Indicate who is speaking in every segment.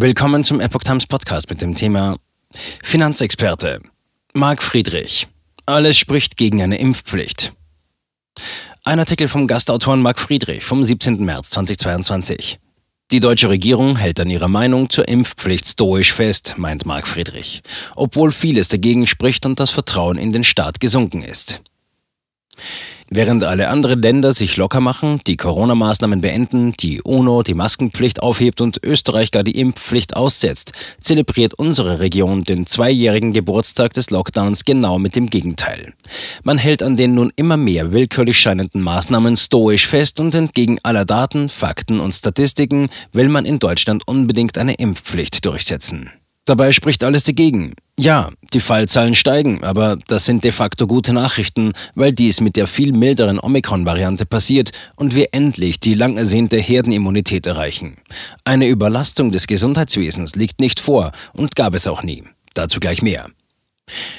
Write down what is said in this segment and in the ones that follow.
Speaker 1: Willkommen zum Epoch Times Podcast mit dem Thema Finanzexperte Marc Friedrich. Alles spricht gegen eine Impfpflicht. Ein Artikel vom Gastautoren Marc Friedrich vom 17. März 2022. Die deutsche Regierung hält an ihrer Meinung zur Impfpflicht stoisch fest, meint Marc Friedrich, obwohl vieles dagegen spricht und das Vertrauen in den Staat gesunken ist. Während alle anderen Länder sich locker machen, die Corona-Maßnahmen beenden, die UNO die Maskenpflicht aufhebt und Österreich gar die Impfpflicht aussetzt, zelebriert unsere Region den zweijährigen Geburtstag des Lockdowns genau mit dem Gegenteil. Man hält an den nun immer mehr willkürlich scheinenden Maßnahmen stoisch fest und entgegen aller Daten, Fakten und Statistiken will man in Deutschland unbedingt eine Impfpflicht durchsetzen. Dabei spricht alles dagegen. Ja, die Fallzahlen steigen, aber das sind de facto gute Nachrichten, weil dies mit der viel milderen Omikron-Variante passiert und wir endlich die lang ersehnte Herdenimmunität erreichen. Eine Überlastung des Gesundheitswesens liegt nicht vor und gab es auch nie. Dazu gleich mehr.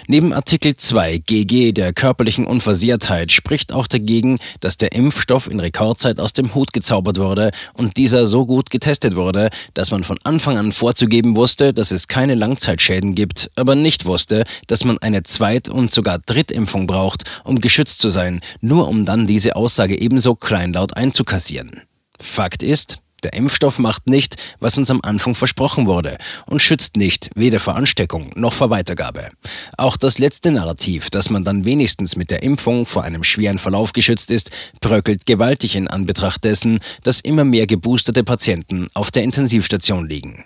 Speaker 1: Neben Artikel 2 GG der körperlichen Unversehrtheit spricht auch dagegen, dass der Impfstoff in Rekordzeit aus dem Hut gezaubert wurde und dieser so gut getestet wurde, dass man von Anfang an vorzugeben wusste, dass es keine Langzeitschäden gibt, aber nicht wusste, dass man eine Zweit- und sogar Drittimpfung braucht, um geschützt zu sein, nur um dann diese Aussage ebenso kleinlaut einzukassieren. Fakt ist, der Impfstoff macht nicht, was uns am Anfang versprochen wurde und schützt nicht, weder vor Ansteckung noch vor Weitergabe. Auch das letzte Narrativ, dass man dann wenigstens mit der Impfung vor einem schweren Verlauf geschützt ist, bröckelt gewaltig in Anbetracht dessen, dass immer mehr geboosterte Patienten auf der Intensivstation liegen.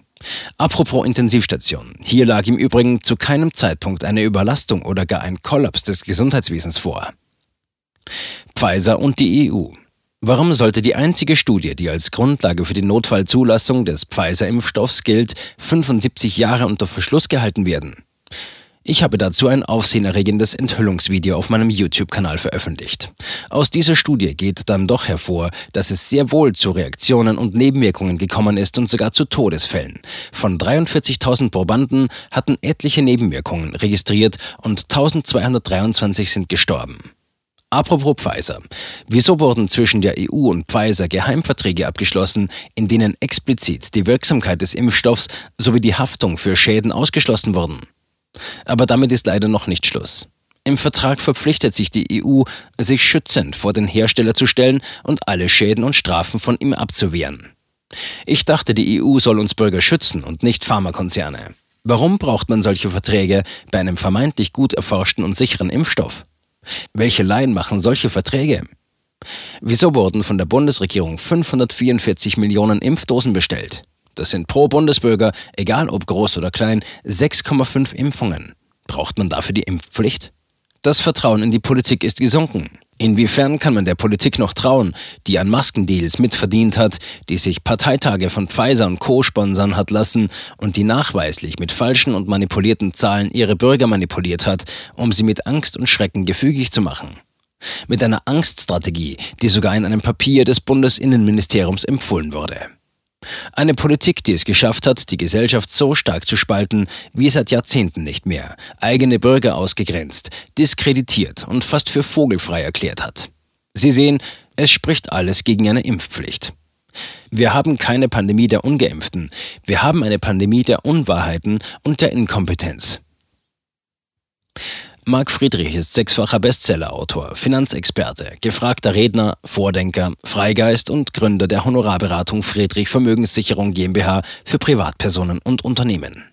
Speaker 1: Apropos Intensivstation. Hier lag im Übrigen zu keinem Zeitpunkt eine Überlastung oder gar ein Kollaps des Gesundheitswesens vor. Pfizer und die EU. Warum sollte die einzige Studie, die als Grundlage für die Notfallzulassung des Pfizer-Impfstoffs gilt, 75 Jahre unter Verschluss gehalten werden? Ich habe dazu ein aufsehenerregendes Enthüllungsvideo auf meinem YouTube-Kanal veröffentlicht. Aus dieser Studie geht dann doch hervor, dass es sehr wohl zu Reaktionen und Nebenwirkungen gekommen ist und sogar zu Todesfällen. Von 43.000 Probanden hatten etliche Nebenwirkungen registriert und 1223 sind gestorben. Apropos Pfizer. Wieso wurden zwischen der EU und Pfizer Geheimverträge abgeschlossen, in denen explizit die Wirksamkeit des Impfstoffs sowie die Haftung für Schäden ausgeschlossen wurden? Aber damit ist leider noch nicht Schluss. Im Vertrag verpflichtet sich die EU, sich schützend vor den Hersteller zu stellen und alle Schäden und Strafen von ihm abzuwehren. Ich dachte, die EU soll uns Bürger schützen und nicht Pharmakonzerne. Warum braucht man solche Verträge bei einem vermeintlich gut erforschten und sicheren Impfstoff? Welche Laien machen solche Verträge? Wieso wurden von der Bundesregierung 544 Millionen Impfdosen bestellt? Das sind pro Bundesbürger, egal ob groß oder klein, 6,5 Impfungen. Braucht man dafür die Impfpflicht? Das Vertrauen in die Politik ist gesunken. Inwiefern kann man der Politik noch trauen, die an Maskendeals mitverdient hat, die sich Parteitage von Pfizer und Co. sponsern hat lassen und die nachweislich mit falschen und manipulierten Zahlen ihre Bürger manipuliert hat, um sie mit Angst und Schrecken gefügig zu machen? Mit einer Angststrategie, die sogar in einem Papier des Bundesinnenministeriums empfohlen wurde. Eine Politik, die es geschafft hat, die Gesellschaft so stark zu spalten wie seit Jahrzehnten nicht mehr, eigene Bürger ausgegrenzt, diskreditiert und fast für vogelfrei erklärt hat. Sie sehen, es spricht alles gegen eine Impfpflicht. Wir haben keine Pandemie der ungeimpften, wir haben eine Pandemie der Unwahrheiten und der Inkompetenz. Marc Friedrich ist sechsfacher Bestsellerautor, Finanzexperte, gefragter Redner, Vordenker, Freigeist und Gründer der Honorarberatung Friedrich Vermögenssicherung GmbH für Privatpersonen und Unternehmen.